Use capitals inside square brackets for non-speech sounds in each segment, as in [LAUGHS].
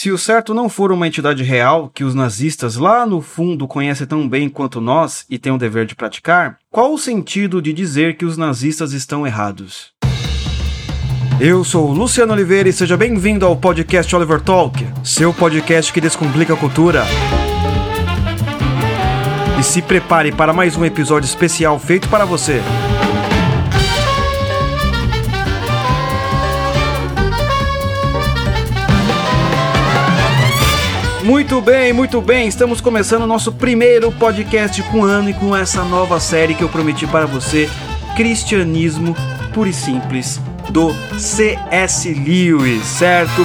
Se o certo não for uma entidade real que os nazistas lá no fundo conhecem tão bem quanto nós e têm o dever de praticar, qual o sentido de dizer que os nazistas estão errados? Eu sou Luciano Oliveira e seja bem-vindo ao podcast Oliver Talk, seu podcast que descomplica a cultura. E se prepare para mais um episódio especial feito para você. Muito bem, muito bem. Estamos começando o nosso primeiro podcast com ano e com essa nova série que eu prometi para você, Cristianismo Puro e Simples, do C.S. Lewis, certo?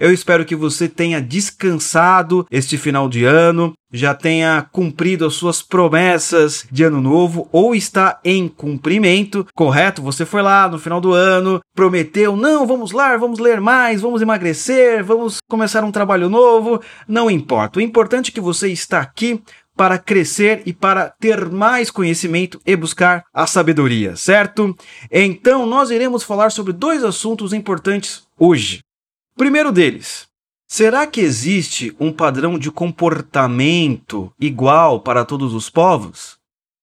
Eu espero que você tenha descansado este final de ano, já tenha cumprido as suas promessas de ano novo ou está em cumprimento, correto? Você foi lá no final do ano, prometeu, não, vamos lá, vamos ler mais, vamos emagrecer, vamos começar um trabalho novo, não importa. O importante é que você está aqui para crescer e para ter mais conhecimento e buscar a sabedoria, certo? Então, nós iremos falar sobre dois assuntos importantes hoje. Primeiro deles, será que existe um padrão de comportamento igual para todos os povos?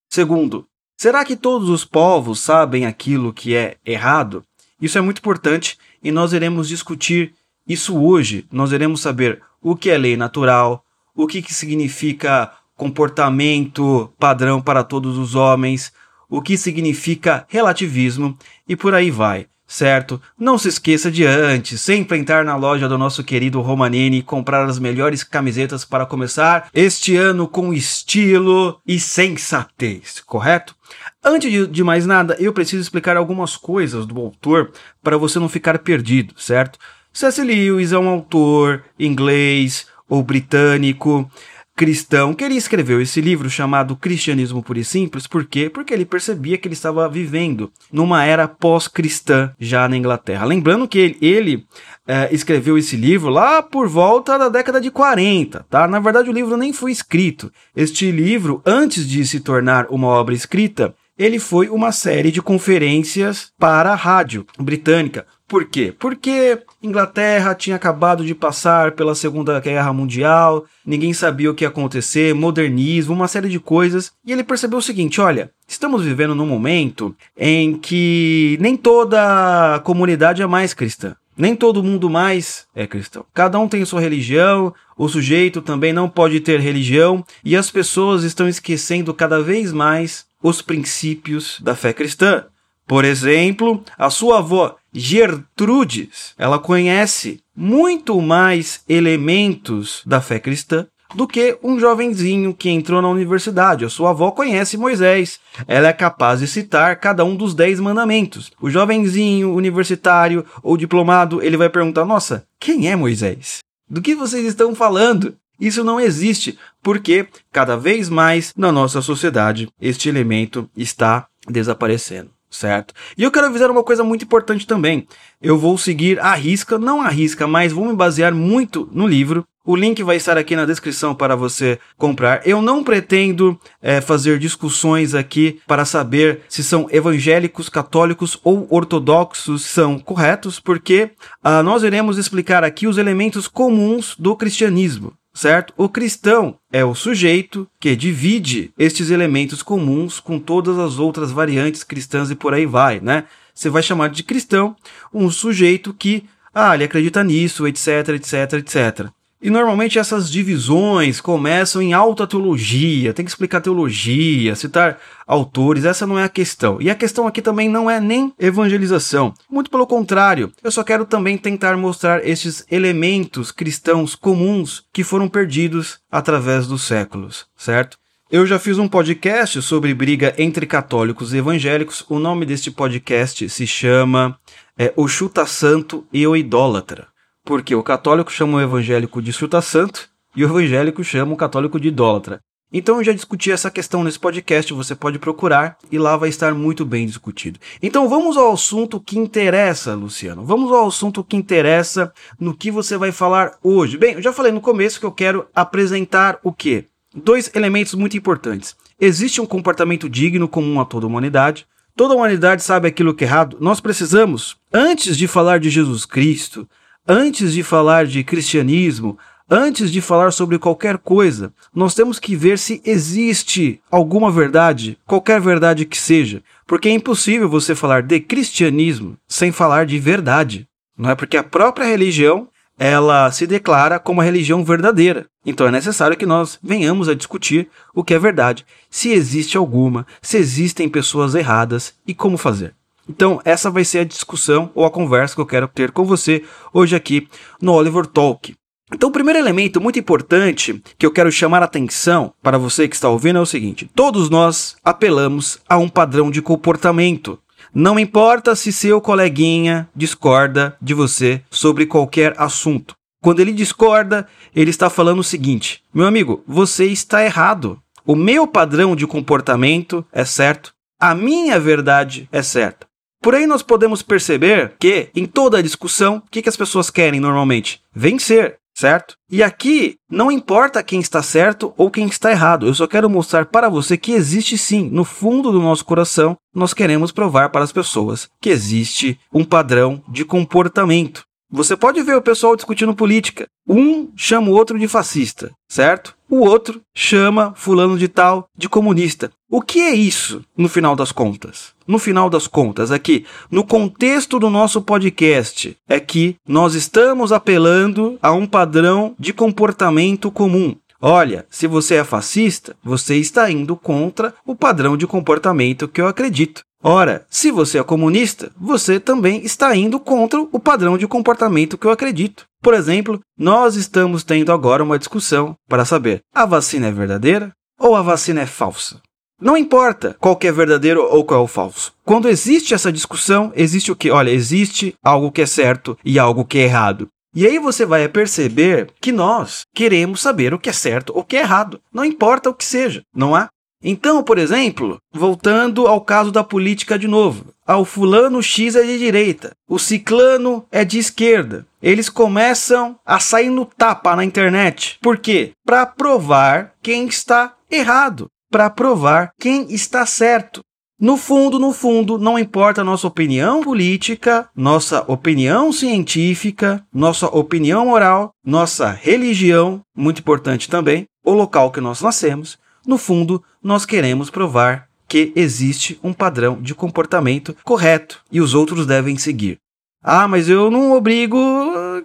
Segundo, será que todos os povos sabem aquilo que é errado? Isso é muito importante e nós iremos discutir isso hoje. Nós iremos saber o que é lei natural, o que, que significa comportamento padrão para todos os homens, o que significa relativismo e por aí vai certo? Não se esqueça de antes, sempre entrar na loja do nosso querido Romanini e comprar as melhores camisetas para começar este ano com estilo e sensatez, correto? Antes de, de mais nada, eu preciso explicar algumas coisas do autor para você não ficar perdido, certo? C.S. Lewis é um autor inglês ou britânico cristão que ele escreveu esse livro chamado Cristianismo Puro e Simples, por quê? Porque ele percebia que ele estava vivendo numa era pós-cristã já na Inglaterra. Lembrando que ele, ele é, escreveu esse livro lá por volta da década de 40, tá? Na verdade, o livro nem foi escrito. Este livro, antes de se tornar uma obra escrita, ele foi uma série de conferências para a rádio britânica, por quê? Porque Inglaterra tinha acabado de passar pela Segunda Guerra Mundial, ninguém sabia o que ia acontecer, modernismo, uma série de coisas, e ele percebeu o seguinte: olha, estamos vivendo num momento em que nem toda a comunidade é mais cristã. Nem todo mundo mais é cristão. Cada um tem sua religião, o sujeito também não pode ter religião, e as pessoas estão esquecendo cada vez mais os princípios da fé cristã. Por exemplo, a sua avó Gertrudes, ela conhece muito mais elementos da fé cristã do que um jovenzinho que entrou na universidade. A sua avó conhece Moisés. Ela é capaz de citar cada um dos dez mandamentos. O jovenzinho universitário ou diplomado, ele vai perguntar: Nossa, quem é Moisés? Do que vocês estão falando? Isso não existe, porque cada vez mais na nossa sociedade este elemento está desaparecendo certo? E eu quero avisar uma coisa muito importante também. Eu vou seguir a risca, não a risca, mas vou me basear muito no livro. O link vai estar aqui na descrição para você comprar. Eu não pretendo é, fazer discussões aqui para saber se são evangélicos, católicos ou ortodoxos são corretos, porque ah, nós iremos explicar aqui os elementos comuns do cristianismo certo? O cristão é o sujeito que divide estes elementos comuns com todas as outras variantes cristãs e por aí vai, né? Você vai chamar de cristão um sujeito que, ah, ele acredita nisso, etc, etc, etc. E normalmente essas divisões começam em alta teologia, tem que explicar teologia, citar autores, essa não é a questão. E a questão aqui também não é nem evangelização, muito pelo contrário, eu só quero também tentar mostrar esses elementos cristãos comuns que foram perdidos através dos séculos, certo? Eu já fiz um podcast sobre briga entre católicos e evangélicos. O nome deste podcast se chama é, O Chuta Santo e o Idólatra. Porque o católico chama o evangélico de chuta santo e o evangélico chama o católico de idólatra. Então eu já discuti essa questão nesse podcast, você pode procurar e lá vai estar muito bem discutido. Então vamos ao assunto que interessa, Luciano. Vamos ao assunto que interessa no que você vai falar hoje. Bem, eu já falei no começo que eu quero apresentar o quê? Dois elementos muito importantes. existe um comportamento digno comum a toda a humanidade. Toda a humanidade sabe aquilo que é errado. Nós precisamos, antes de falar de Jesus Cristo, antes de falar de cristianismo, antes de falar sobre qualquer coisa, nós temos que ver se existe alguma verdade, qualquer verdade que seja, porque é impossível você falar de cristianismo sem falar de verdade. Não é porque a própria religião ela se declara como a religião verdadeira. Então é necessário que nós venhamos a discutir o que é verdade, se existe alguma, se existem pessoas erradas e como fazer. Então, essa vai ser a discussão ou a conversa que eu quero ter com você hoje aqui no Oliver Talk. Então, o primeiro elemento muito importante que eu quero chamar a atenção para você que está ouvindo é o seguinte: todos nós apelamos a um padrão de comportamento. Não importa se seu coleguinha discorda de você sobre qualquer assunto. Quando ele discorda, ele está falando o seguinte: meu amigo, você está errado. O meu padrão de comportamento é certo, a minha verdade é certa. Por aí nós podemos perceber que, em toda a discussão, o que, que as pessoas querem normalmente? Vencer certo? E aqui não importa quem está certo ou quem está errado, eu só quero mostrar para você que existe sim, no fundo do nosso coração, nós queremos provar para as pessoas que existe um padrão de comportamento. Você pode ver o pessoal discutindo política. Um chama o outro de fascista, certo? O outro chama fulano de tal de comunista. O que é isso no final das contas? No final das contas, aqui, no contexto do nosso podcast, é que nós estamos apelando a um padrão de comportamento comum. Olha, se você é fascista, você está indo contra o padrão de comportamento que eu acredito. Ora, se você é comunista, você também está indo contra o padrão de comportamento que eu acredito. Por exemplo, nós estamos tendo agora uma discussão para saber: a vacina é verdadeira ou a vacina é falsa? Não importa qual que é verdadeiro ou qual é o falso. Quando existe essa discussão, existe o que? Olha, existe algo que é certo e algo que é errado. E aí você vai perceber que nós queremos saber o que é certo ou o que é errado. Não importa o que seja, não há? Então, por exemplo, voltando ao caso da política de novo, ah, o fulano X é de direita, o ciclano é de esquerda. Eles começam a sair no tapa na internet. Por quê? Para provar quem está errado, para provar quem está certo. No fundo, no fundo, não importa nossa opinião política, nossa opinião científica, nossa opinião moral, nossa religião, muito importante também, o local que nós nascemos, no fundo, nós queremos provar que existe um padrão de comportamento correto e os outros devem seguir. Ah, mas eu não obrigo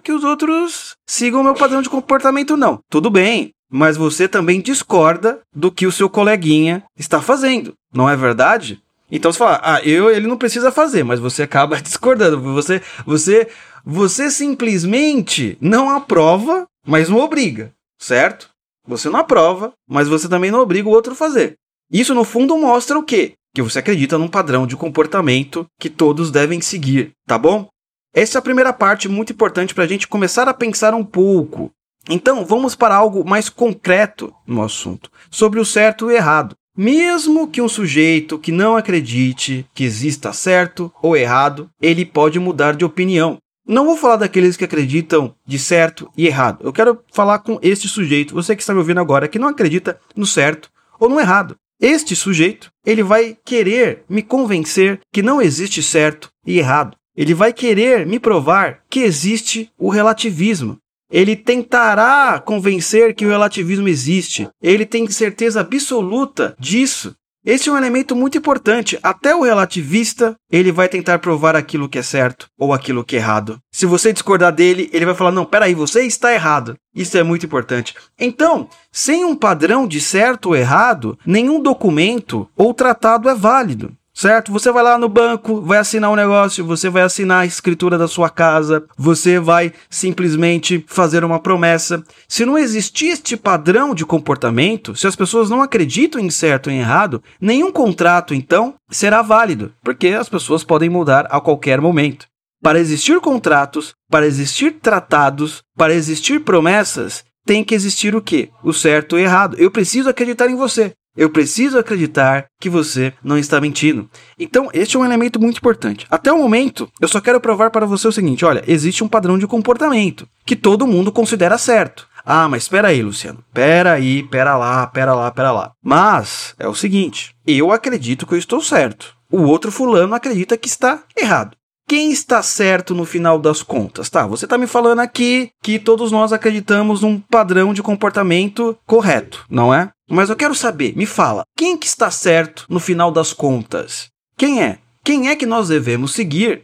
que os outros sigam o meu padrão de comportamento, não. Tudo bem, mas você também discorda do que o seu coleguinha está fazendo, não é verdade? Então você fala, ah, eu, ele não precisa fazer, mas você acaba [LAUGHS] discordando. Você, você, você simplesmente não aprova, mas não obriga, certo? Você não aprova, mas você também não obriga o outro a fazer. Isso, no fundo, mostra o quê? Que você acredita num padrão de comportamento que todos devem seguir, tá bom? Essa é a primeira parte muito importante para a gente começar a pensar um pouco. Então, vamos para algo mais concreto no assunto, sobre o certo e o errado. Mesmo que um sujeito que não acredite que exista certo ou errado, ele pode mudar de opinião. Não vou falar daqueles que acreditam de certo e errado. Eu quero falar com este sujeito, você que está me ouvindo agora, que não acredita no certo ou no errado. Este sujeito, ele vai querer me convencer que não existe certo e errado. Ele vai querer me provar que existe o relativismo. Ele tentará convencer que o relativismo existe. Ele tem certeza absoluta disso. Esse é um elemento muito importante. Até o relativista, ele vai tentar provar aquilo que é certo ou aquilo que é errado. Se você discordar dele, ele vai falar: "Não, peraí, você está errado". Isso é muito importante. Então, sem um padrão de certo ou errado, nenhum documento ou tratado é válido certo? Você vai lá no banco, vai assinar um negócio, você vai assinar a escritura da sua casa, você vai simplesmente fazer uma promessa. Se não existir este padrão de comportamento, se as pessoas não acreditam em certo e em errado, nenhum contrato então será válido, porque as pessoas podem mudar a qualquer momento. Para existir contratos, para existir tratados, para existir promessas, tem que existir o quê? O certo e o errado. Eu preciso acreditar em você. Eu preciso acreditar que você não está mentindo. Então, este é um elemento muito importante. Até o momento, eu só quero provar para você o seguinte: olha, existe um padrão de comportamento que todo mundo considera certo. Ah, mas espera aí, Luciano. Pera aí, pera lá, pera lá, pera lá. Mas é o seguinte, eu acredito que eu estou certo. O outro fulano acredita que está errado. Quem está certo no final das contas? Tá, você está me falando aqui que todos nós acreditamos num padrão de comportamento correto, não é? Mas eu quero saber, me fala, quem que está certo no final das contas? Quem é? Quem é que nós devemos seguir?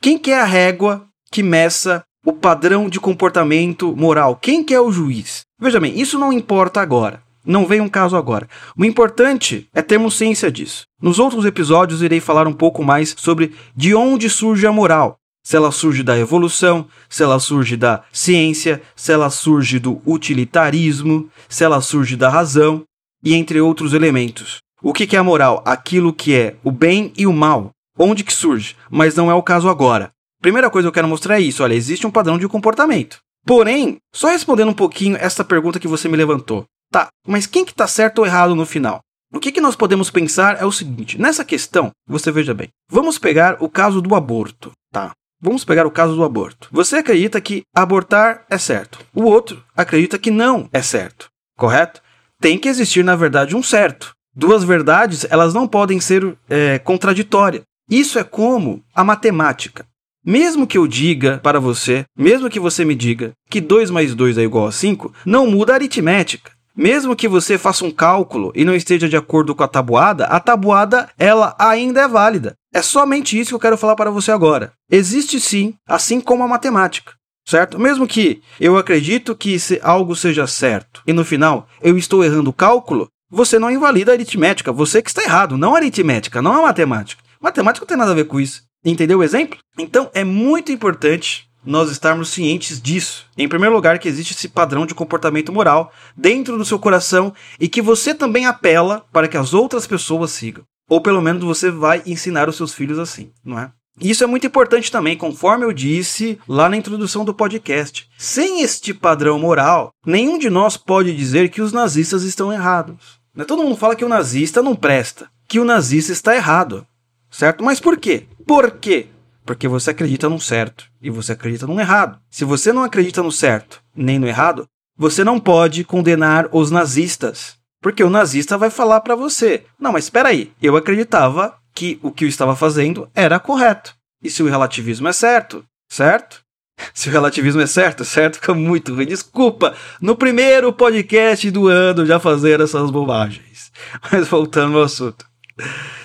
Quem que é a régua que meça o padrão de comportamento moral? Quem que é o juiz? Veja bem, isso não importa agora. Não vem um caso agora. O importante é termos ciência disso. Nos outros episódios irei falar um pouco mais sobre de onde surge a moral. Se ela surge da evolução, se ela surge da ciência, se ela surge do utilitarismo, se ela surge da razão e entre outros elementos. O que é a moral? Aquilo que é o bem e o mal. Onde que surge? Mas não é o caso agora. Primeira coisa que eu quero mostrar é isso. Olha, existe um padrão de comportamento. Porém, só respondendo um pouquinho essa pergunta que você me levantou. Tá, mas quem que tá certo ou errado no final? O que, que nós podemos pensar é o seguinte: nessa questão, você veja bem, vamos pegar o caso do aborto, tá? Vamos pegar o caso do aborto. Você acredita que abortar é certo. O outro acredita que não é certo. Correto? Tem que existir, na verdade, um certo. Duas verdades, elas não podem ser é, contraditórias. Isso é como a matemática. Mesmo que eu diga para você, mesmo que você me diga que 2 mais 2 é igual a 5, não muda a aritmética. Mesmo que você faça um cálculo e não esteja de acordo com a tabuada, a tabuada ela ainda é válida. É somente isso que eu quero falar para você agora. Existe sim, assim como a matemática, certo? Mesmo que eu acredito que algo seja certo e no final eu estou errando o cálculo, você não invalida a aritmética, você que está errado, não a aritmética, não a matemática. Matemática não tem nada a ver com isso. Entendeu o exemplo? Então é muito importante nós estarmos cientes disso. Em primeiro lugar, que existe esse padrão de comportamento moral dentro do seu coração e que você também apela para que as outras pessoas sigam. Ou pelo menos você vai ensinar os seus filhos assim, não é? Isso é muito importante também, conforme eu disse lá na introdução do podcast. Sem este padrão moral, nenhum de nós pode dizer que os nazistas estão errados. Né? Todo mundo fala que o nazista não presta, que o nazista está errado, certo? Mas por quê? Por quê? Porque você acredita no certo e você acredita no errado. Se você não acredita no certo nem no errado, você não pode condenar os nazistas. Porque o nazista vai falar para você: não, mas espera aí, eu acreditava que o que eu estava fazendo era correto. E se o relativismo é certo, certo? [LAUGHS] Se o relativismo é certo, certo fica muito ruim. Desculpa, no primeiro podcast do ano já fazer essas bobagens. [LAUGHS] Mas voltando ao assunto.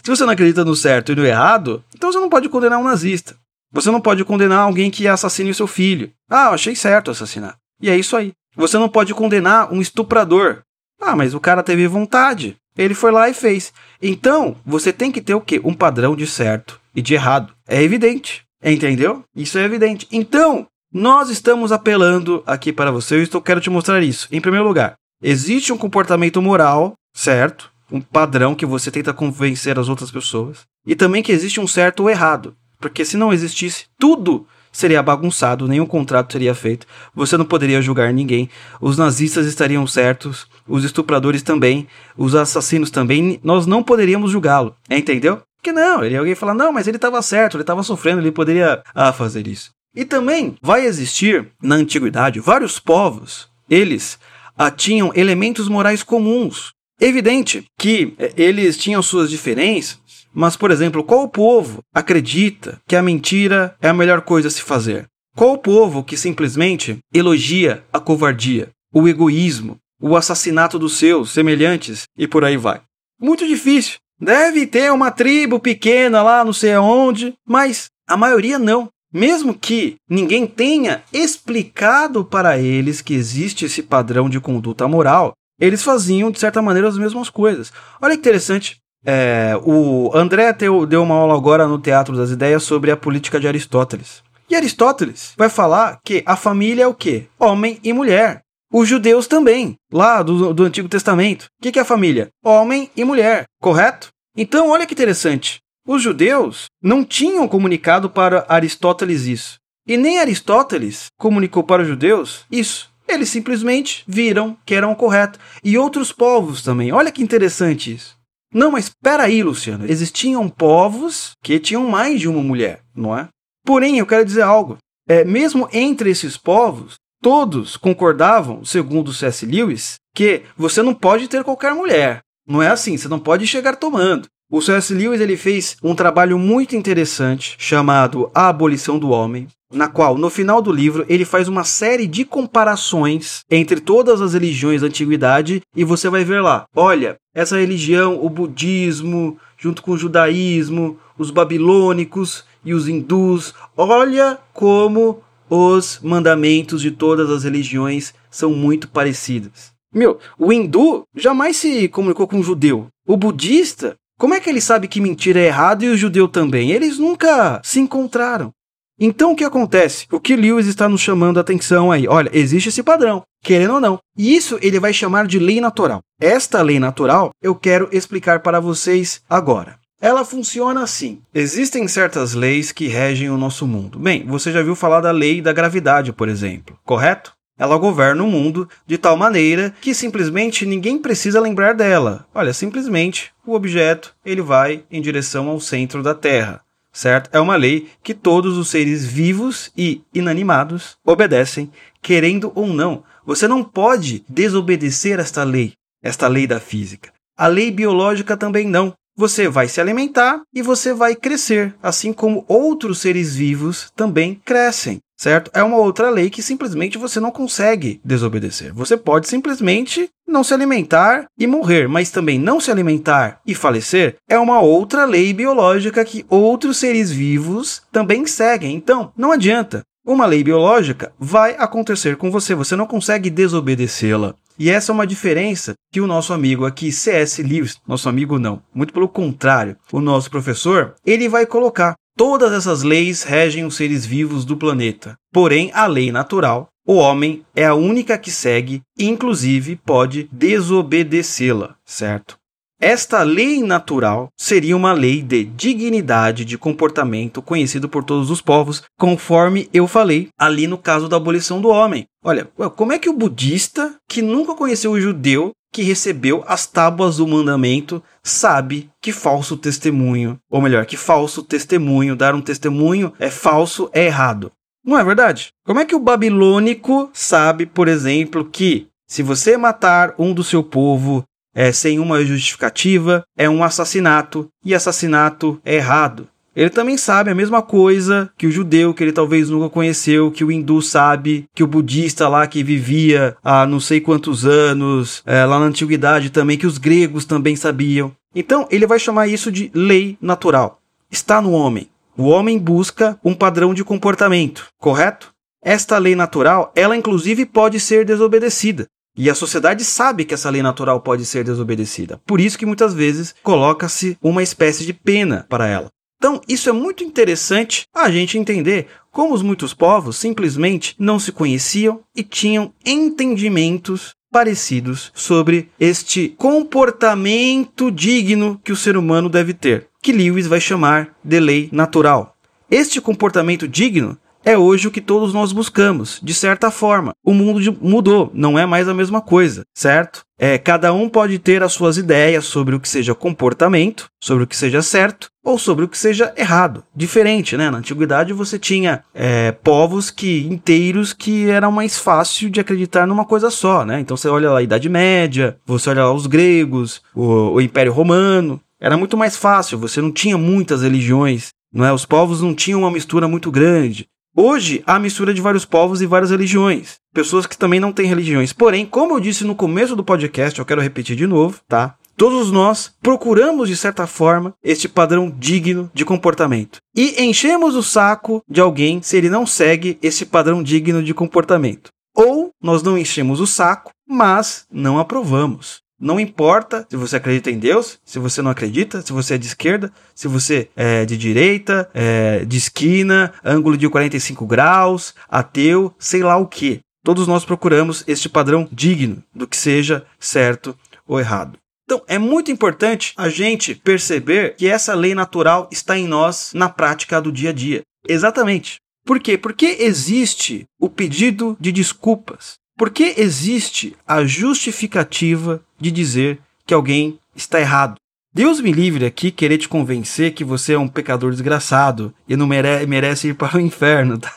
Se você não acredita no certo e no errado, então você não pode condenar um nazista. Você não pode condenar alguém que assassine o seu filho. Ah, achei certo assassinar. E é isso aí. Você não pode condenar um estuprador. Ah, mas o cara teve vontade. Ele foi lá e fez. Então, você tem que ter o quê? Um padrão de certo e de errado. É evidente. Entendeu? Isso é evidente. Então, nós estamos apelando aqui para você. Eu estou, quero te mostrar isso. Em primeiro lugar, existe um comportamento moral, certo? Um padrão que você tenta convencer as outras pessoas. E também que existe um certo ou errado. Porque se não existisse, tudo seria bagunçado, nenhum contrato seria feito, você não poderia julgar ninguém, os nazistas estariam certos, os estupradores também, os assassinos também, nós não poderíamos julgá-lo, entendeu? Que não, ele alguém falar, não, mas ele estava certo, ele estava sofrendo, ele poderia ah, fazer isso. E também vai existir na antiguidade vários povos, eles ah, tinham elementos morais comuns. Evidente que eh, eles tinham suas diferenças, mas, por exemplo, qual povo acredita que a mentira é a melhor coisa a se fazer? Qual povo que simplesmente elogia a covardia, o egoísmo, o assassinato dos seus semelhantes e por aí vai? Muito difícil. Deve ter uma tribo pequena lá, não sei aonde, mas a maioria não. Mesmo que ninguém tenha explicado para eles que existe esse padrão de conduta moral, eles faziam, de certa maneira, as mesmas coisas. Olha que interessante. É, o André deu, deu uma aula agora no Teatro das Ideias sobre a política de Aristóteles. E Aristóteles vai falar que a família é o quê? Homem e mulher. Os judeus também, lá do, do Antigo Testamento. O que, que é a família? Homem e mulher, correto? Então, olha que interessante. Os judeus não tinham comunicado para Aristóteles isso. E nem Aristóteles comunicou para os judeus isso. Eles simplesmente viram que eram correto. E outros povos também. Olha que interessante isso. Não, mas espera aí, Luciano. Existiam povos que tinham mais de uma mulher, não é? Porém, eu quero dizer algo. É, mesmo entre esses povos, todos concordavam, segundo C.S. Lewis, que você não pode ter qualquer mulher. Não é assim, você não pode chegar tomando. O C.S. Lewis ele fez um trabalho muito interessante chamado A Abolição do Homem, na qual, no final do livro, ele faz uma série de comparações entre todas as religiões da antiguidade e você vai ver lá, olha, essa religião, o budismo, junto com o judaísmo, os babilônicos e os hindus, olha como os mandamentos de todas as religiões são muito parecidos. Meu, o hindu jamais se comunicou com o judeu. O budista, como é que ele sabe que mentira é errado e o judeu também? Eles nunca se encontraram. Então o que acontece? O que Lewis está nos chamando a atenção aí? Olha, existe esse padrão, querendo ou não. E isso ele vai chamar de lei natural. Esta lei natural eu quero explicar para vocês agora. Ela funciona assim. Existem certas leis que regem o nosso mundo. Bem, você já viu falar da lei da gravidade, por exemplo, correto? Ela governa o mundo de tal maneira que simplesmente ninguém precisa lembrar dela. Olha, simplesmente o objeto ele vai em direção ao centro da Terra, certo? É uma lei que todos os seres vivos e inanimados obedecem, querendo ou não. Você não pode desobedecer esta lei, esta lei da física. A lei biológica também não. Você vai se alimentar e você vai crescer, assim como outros seres vivos também crescem certo? É uma outra lei que simplesmente você não consegue desobedecer. Você pode simplesmente não se alimentar e morrer, mas também não se alimentar e falecer é uma outra lei biológica que outros seres vivos também seguem. Então, não adianta. Uma lei biológica vai acontecer com você, você não consegue desobedecê-la. E essa é uma diferença que o nosso amigo aqui, C.S. Lewis, nosso amigo não, muito pelo contrário, o nosso professor, ele vai colocar. Todas essas leis regem os seres vivos do planeta. Porém, a lei natural, o homem é a única que segue e, inclusive, pode desobedecê-la, certo? Esta lei natural seria uma lei de dignidade de comportamento conhecido por todos os povos, conforme eu falei ali no caso da abolição do homem. Olha, como é que o budista, que nunca conheceu o judeu, que recebeu as tábuas do mandamento sabe que falso testemunho, ou melhor, que falso testemunho, dar um testemunho é falso, é errado. Não é verdade? Como é que o babilônico sabe, por exemplo, que se você matar um do seu povo é, sem uma justificativa, é um assassinato, e assassinato é errado? Ele também sabe a mesma coisa que o judeu, que ele talvez nunca conheceu, que o hindu sabe, que o budista lá que vivia há não sei quantos anos, é, lá na antiguidade também, que os gregos também sabiam. Então ele vai chamar isso de lei natural. Está no homem. O homem busca um padrão de comportamento, correto? Esta lei natural, ela inclusive pode ser desobedecida. E a sociedade sabe que essa lei natural pode ser desobedecida. Por isso que muitas vezes coloca-se uma espécie de pena para ela. Então, isso é muito interessante a gente entender como os muitos povos simplesmente não se conheciam e tinham entendimentos parecidos sobre este comportamento digno que o ser humano deve ter, que Lewis vai chamar de lei natural. Este comportamento digno é hoje o que todos nós buscamos, de certa forma. O mundo mudou, não é mais a mesma coisa, certo? É, cada um pode ter as suas ideias sobre o que seja comportamento, sobre o que seja certo ou sobre o que seja errado. Diferente, né? Na antiguidade você tinha é, povos que inteiros que era mais fácil de acreditar numa coisa só, né? Então você olha lá a Idade Média, você olha lá os gregos, o, o Império Romano, era muito mais fácil. Você não tinha muitas religiões, não é? Os povos não tinham uma mistura muito grande. Hoje há mistura de vários povos e várias religiões. Pessoas que também não têm religiões. Porém, como eu disse no começo do podcast, eu quero repetir de novo, tá? Todos nós procuramos, de certa forma, este padrão digno de comportamento. E enchemos o saco de alguém se ele não segue esse padrão digno de comportamento. Ou nós não enchemos o saco, mas não aprovamos. Não importa se você acredita em Deus, se você não acredita, se você é de esquerda, se você é de direita, é de esquina, ângulo de 45 graus, ateu, sei lá o que. Todos nós procuramos este padrão digno do que seja certo ou errado. Então, é muito importante a gente perceber que essa lei natural está em nós na prática do dia a dia. Exatamente. Por quê? Porque existe o pedido de desculpas. Por que existe a justificativa de dizer que alguém está errado? Deus me livre aqui querer te convencer que você é um pecador desgraçado e não mere merece ir [LAUGHS] para o inferno, tá?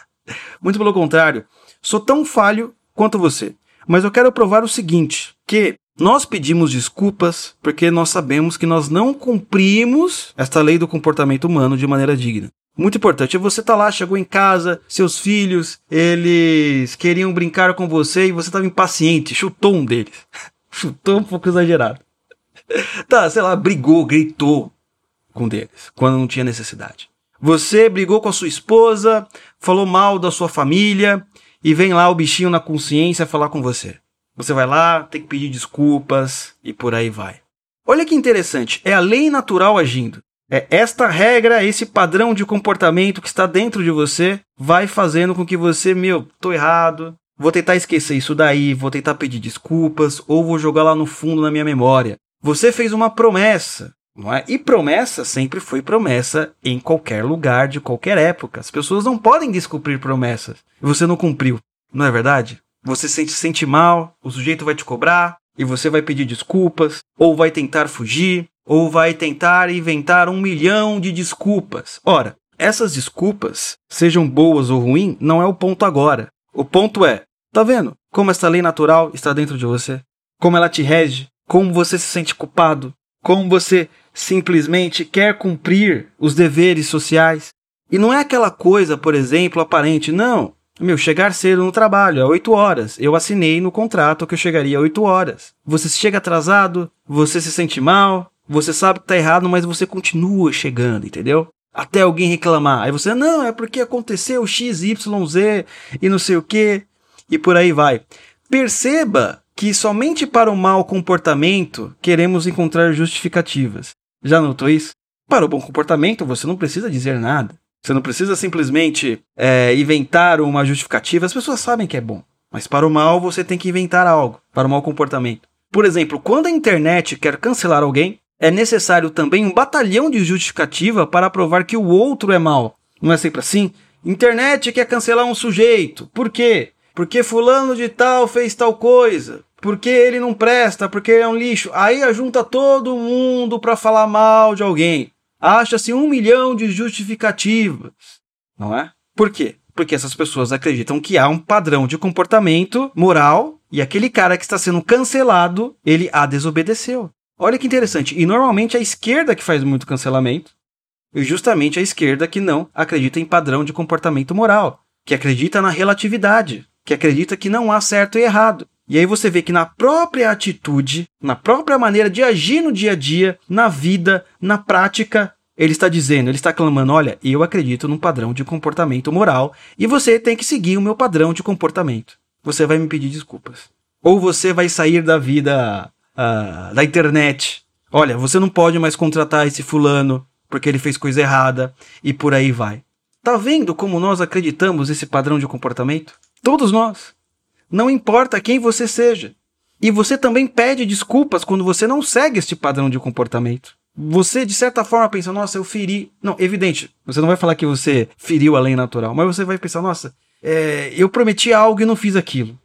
Muito pelo contrário, sou tão falho quanto você. Mas eu quero provar o seguinte, que nós pedimos desculpas porque nós sabemos que nós não cumprimos esta lei do comportamento humano de maneira digna. Muito importante. Você tá lá, chegou em casa, seus filhos, eles queriam brincar com você e você estava impaciente, chutou um deles. [LAUGHS] chutou um pouco exagerado. [LAUGHS] tá, sei lá, brigou, gritou com um deles, quando não tinha necessidade. Você brigou com a sua esposa, falou mal da sua família e vem lá o bichinho na consciência falar com você. Você vai lá, tem que pedir desculpas e por aí vai. Olha que interessante, é a lei natural agindo. É esta regra, esse padrão de comportamento que está dentro de você, vai fazendo com que você, meu, tô errado, vou tentar esquecer isso daí, vou tentar pedir desculpas ou vou jogar lá no fundo na minha memória. Você fez uma promessa, não é? E promessa sempre foi promessa em qualquer lugar, de qualquer época. As pessoas não podem descumprir promessas. E você não cumpriu, não é verdade? Você se sente, sente mal, o sujeito vai te cobrar e você vai pedir desculpas ou vai tentar fugir ou vai tentar inventar um milhão de desculpas. Ora, essas desculpas, sejam boas ou ruins, não é o ponto agora. O ponto é, tá vendo como esta lei natural está dentro de você? Como ela te rege? Como você se sente culpado? Como você simplesmente quer cumprir os deveres sociais? E não é aquela coisa, por exemplo, aparente, não. Meu, chegar cedo no trabalho, é 8 horas. Eu assinei no contrato que eu chegaria a 8 horas. Você chega atrasado, você se sente mal, você sabe que tá errado, mas você continua chegando, entendeu? Até alguém reclamar. Aí você, não, é porque aconteceu X, Y, Z e não sei o que, e por aí vai. Perceba que somente para o mau comportamento queremos encontrar justificativas. Já notou isso? Para o bom comportamento, você não precisa dizer nada. Você não precisa simplesmente é, inventar uma justificativa. As pessoas sabem que é bom. Mas para o mal, você tem que inventar algo. Para o mau comportamento. Por exemplo, quando a internet quer cancelar alguém, é necessário também um batalhão de justificativa para provar que o outro é mal. Não é sempre assim? Internet quer cancelar um sujeito. Por quê? Porque fulano de tal fez tal coisa. Porque ele não presta, porque é um lixo. Aí ajunta todo mundo para falar mal de alguém. Acha-se um milhão de justificativas. Não é? Por quê? Porque essas pessoas acreditam que há um padrão de comportamento moral e aquele cara que está sendo cancelado, ele a desobedeceu. Olha que interessante. E normalmente é a esquerda que faz muito cancelamento. E justamente a esquerda que não acredita em padrão de comportamento moral, que acredita na relatividade, que acredita que não há certo e errado. E aí você vê que na própria atitude, na própria maneira de agir no dia a dia, na vida, na prática, ele está dizendo, ele está clamando: olha, eu acredito num padrão de comportamento moral e você tem que seguir o meu padrão de comportamento. Você vai me pedir desculpas. Ou você vai sair da vida uh, da internet. Olha, você não pode mais contratar esse fulano porque ele fez coisa errada e por aí vai. Tá vendo como nós acreditamos nesse padrão de comportamento? Todos nós. Não importa quem você seja. E você também pede desculpas quando você não segue este padrão de comportamento. Você, de certa forma, pensa, nossa, eu feri. Não, evidente, você não vai falar que você feriu a lei natural, mas você vai pensar, nossa, é, eu prometi algo e não fiz aquilo.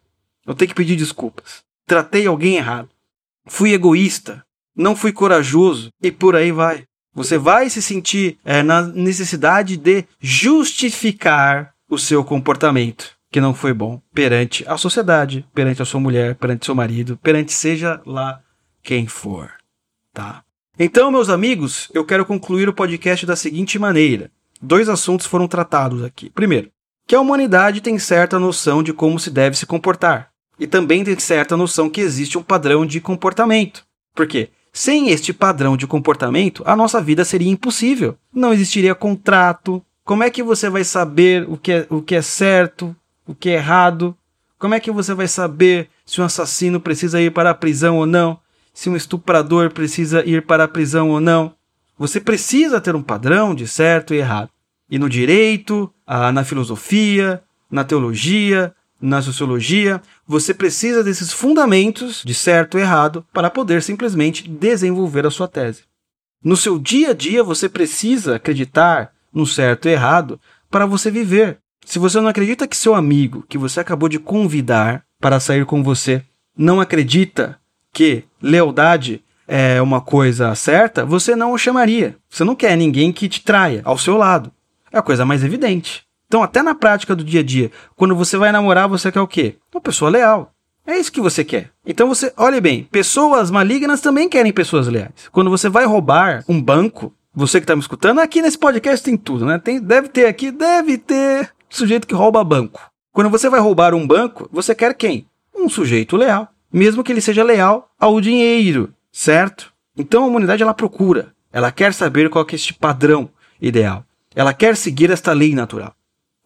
Eu tenho que pedir desculpas. Tratei alguém errado fui egoísta, não fui corajoso e por aí vai. Você vai se sentir é, na necessidade de justificar o seu comportamento que não foi bom perante a sociedade, perante a sua mulher, perante seu marido, perante seja lá quem for, tá? Então, meus amigos, eu quero concluir o podcast da seguinte maneira. Dois assuntos foram tratados aqui. Primeiro, que a humanidade tem certa noção de como se deve se comportar e também tem certa noção que existe um padrão de comportamento. Por quê? Sem este padrão de comportamento, a nossa vida seria impossível. Não existiria contrato. Como é que você vai saber o que é, o que é certo, o que é errado? Como é que você vai saber se um assassino precisa ir para a prisão ou não? Se um estuprador precisa ir para a prisão ou não? Você precisa ter um padrão de certo e errado. E no direito, na filosofia, na teologia, na sociologia, você precisa desses fundamentos de certo e errado para poder simplesmente desenvolver a sua tese. No seu dia a dia, você precisa acreditar no certo e errado para você viver. Se você não acredita que seu amigo, que você acabou de convidar para sair com você, não acredita que lealdade é uma coisa certa, você não o chamaria. Você não quer ninguém que te traia ao seu lado. É a coisa mais evidente. Então, até na prática do dia a dia, quando você vai namorar, você quer o quê? Uma pessoa leal. É isso que você quer. Então você, olhe bem, pessoas malignas também querem pessoas leais. Quando você vai roubar um banco, você que está me escutando, aqui nesse podcast tem tudo, né? Tem, deve ter aqui, deve ter sujeito que rouba banco. Quando você vai roubar um banco, você quer quem? Um sujeito leal, mesmo que ele seja leal ao dinheiro, certo? Então a humanidade ela procura, ela quer saber qual é este padrão ideal. Ela quer seguir esta lei natural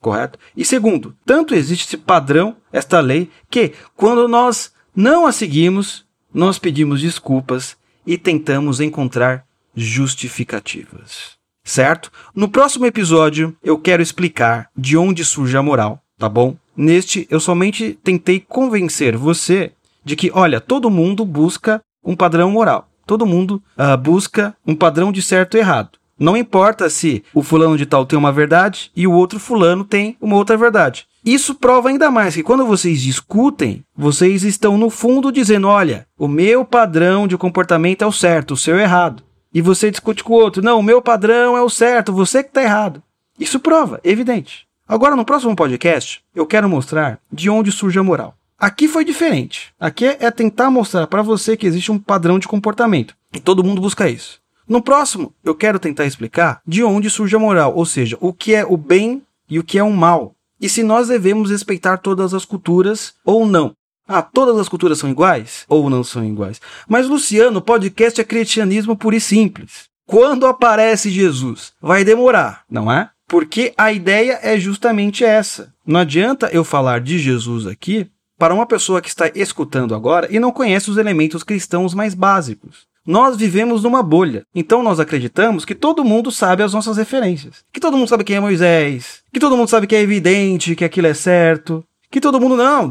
correto? E segundo, tanto existe esse padrão, esta lei, que quando nós não a seguimos, nós pedimos desculpas e tentamos encontrar justificativas. Certo? No próximo episódio eu quero explicar de onde surge a moral, tá bom? Neste eu somente tentei convencer você de que, olha, todo mundo busca um padrão moral. Todo mundo uh, busca um padrão de certo e errado. Não importa se o fulano de tal tem uma verdade e o outro fulano tem uma outra verdade. Isso prova ainda mais que quando vocês discutem, vocês estão no fundo dizendo: olha, o meu padrão de comportamento é o certo, o seu é errado. E você discute com o outro: não, o meu padrão é o certo, você que está errado. Isso prova, evidente. Agora, no próximo podcast, eu quero mostrar de onde surge a moral. Aqui foi diferente. Aqui é tentar mostrar para você que existe um padrão de comportamento. E todo mundo busca isso. No próximo, eu quero tentar explicar de onde surge a moral, ou seja, o que é o bem e o que é o mal. E se nós devemos respeitar todas as culturas ou não. Ah, todas as culturas são iguais? Ou não são iguais? Mas, Luciano, o podcast é cristianismo puro e simples. Quando aparece Jesus? Vai demorar, não é? Porque a ideia é justamente essa. Não adianta eu falar de Jesus aqui para uma pessoa que está escutando agora e não conhece os elementos cristãos mais básicos. Nós vivemos numa bolha, então nós acreditamos que todo mundo sabe as nossas referências. Que todo mundo sabe quem é Moisés, que todo mundo sabe que é evidente que aquilo é certo, que todo mundo não,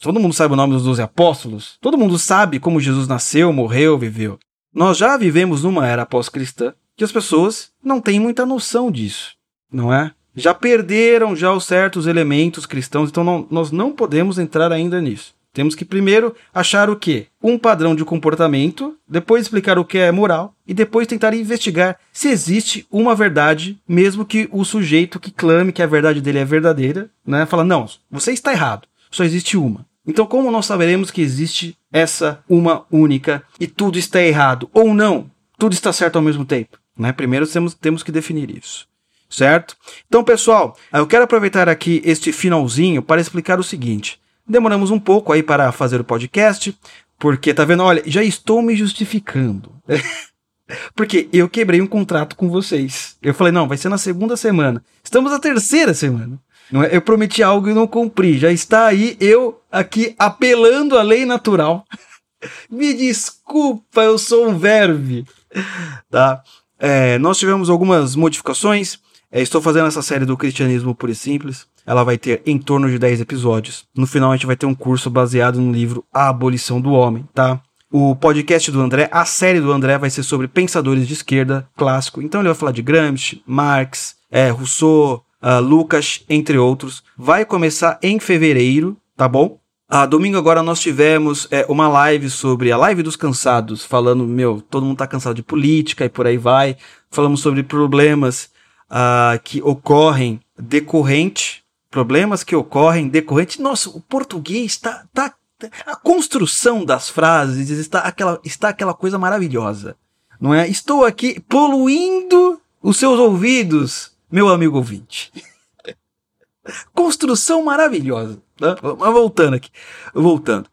todo mundo sabe o nome dos doze apóstolos, todo mundo sabe como Jesus nasceu, morreu, viveu. Nós já vivemos numa era pós-cristã que as pessoas não têm muita noção disso, não é? Já perderam já os certos elementos cristãos, então não, nós não podemos entrar ainda nisso. Temos que primeiro achar o que? Um padrão de comportamento, depois explicar o que é moral e depois tentar investigar se existe uma verdade, mesmo que o sujeito que clame que a verdade dele é verdadeira, né, fala não, você está errado. Só existe uma. Então, como nós saberemos que existe essa uma única e tudo está errado ou não? Tudo está certo ao mesmo tempo, né? Primeiro temos, temos que definir isso certo? Então, pessoal, eu quero aproveitar aqui este finalzinho para explicar o seguinte. Demoramos um pouco aí para fazer o podcast, porque tá vendo? Olha, já estou me justificando. [LAUGHS] porque eu quebrei um contrato com vocês. Eu falei, não, vai ser na segunda semana. Estamos na terceira semana. Não é? Eu prometi algo e não cumpri. Já está aí eu aqui apelando à lei natural. [LAUGHS] me desculpa, eu sou um verve. Tá? É, nós tivemos algumas modificações. É, estou fazendo essa série do cristianismo puro e simples ela vai ter em torno de 10 episódios. No final a gente vai ter um curso baseado no livro A Abolição do Homem, tá? O podcast do André, a série do André vai ser sobre pensadores de esquerda clássico. Então ele vai falar de Gramsci, Marx, é, Rousseau, uh, Lucas, entre outros. Vai começar em fevereiro, tá bom? Ah, domingo agora nós tivemos é, uma live sobre a live dos cansados, falando, meu, todo mundo tá cansado de política e por aí vai. Falamos sobre problemas uh, que ocorrem decorrente problemas que ocorrem decorrente. Nossa, o português está. Tá, a construção das frases está aquela, está aquela coisa maravilhosa. Não é? Estou aqui poluindo os seus ouvidos, meu amigo ouvinte. [LAUGHS] construção maravilhosa. Né? Mas voltando aqui. Voltando.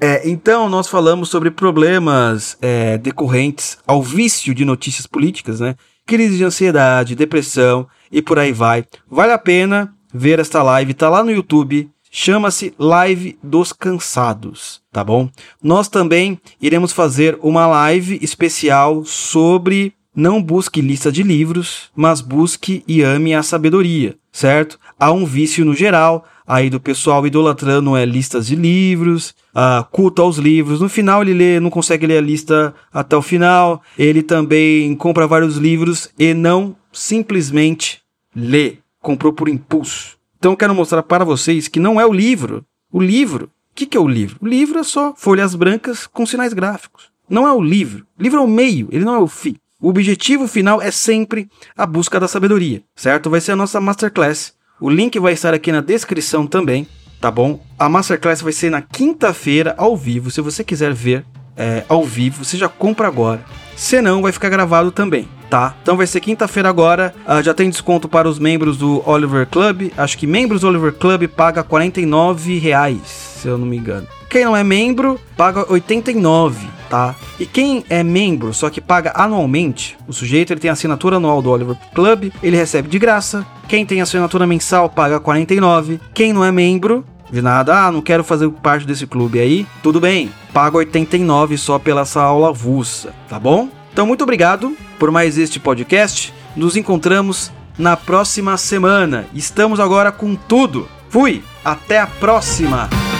É, então, nós falamos sobre problemas é, decorrentes ao vício de notícias políticas, né? Crise de ansiedade, depressão e por aí vai. Vale a pena ver esta live, tá lá no YouTube. Chama-se Live dos Cansados, tá bom? Nós também iremos fazer uma live especial sobre não busque lista de livros, mas busque e ame a sabedoria, certo? Há um vício no geral, aí do pessoal idolatrando é, listas de livros, uh, aos livros. No final ele lê, não consegue ler a lista até o final. Ele também compra vários livros e não simplesmente lê comprou por impulso. Então eu quero mostrar para vocês que não é o livro. O livro, o que, que é o livro? O livro é só folhas brancas com sinais gráficos. Não é o livro. O livro é o meio, ele não é o fim. O objetivo final é sempre a busca da sabedoria, certo? Vai ser a nossa masterclass. O link vai estar aqui na descrição também, tá bom? A Masterclass vai ser na quinta-feira, ao vivo. Se você quiser ver é, ao vivo, você já compra agora. Se não, vai ficar gravado também, tá? Então vai ser quinta-feira agora. Uh, já tem desconto para os membros do Oliver Club. Acho que membros do Oliver Club paga 49 reais, se eu não me engano. Quem não é membro, paga 89, tá? E quem é membro, só que paga anualmente, o sujeito ele tem assinatura anual do Oliver Club, ele recebe de graça. Quem tem assinatura mensal paga 49. Quem não é membro, de nada, ah, não quero fazer parte desse clube aí, tudo bem, paga 89 só pela essa aula avulsa, tá bom? Então, muito obrigado por mais este podcast. Nos encontramos na próxima semana. Estamos agora com tudo. Fui, até a próxima!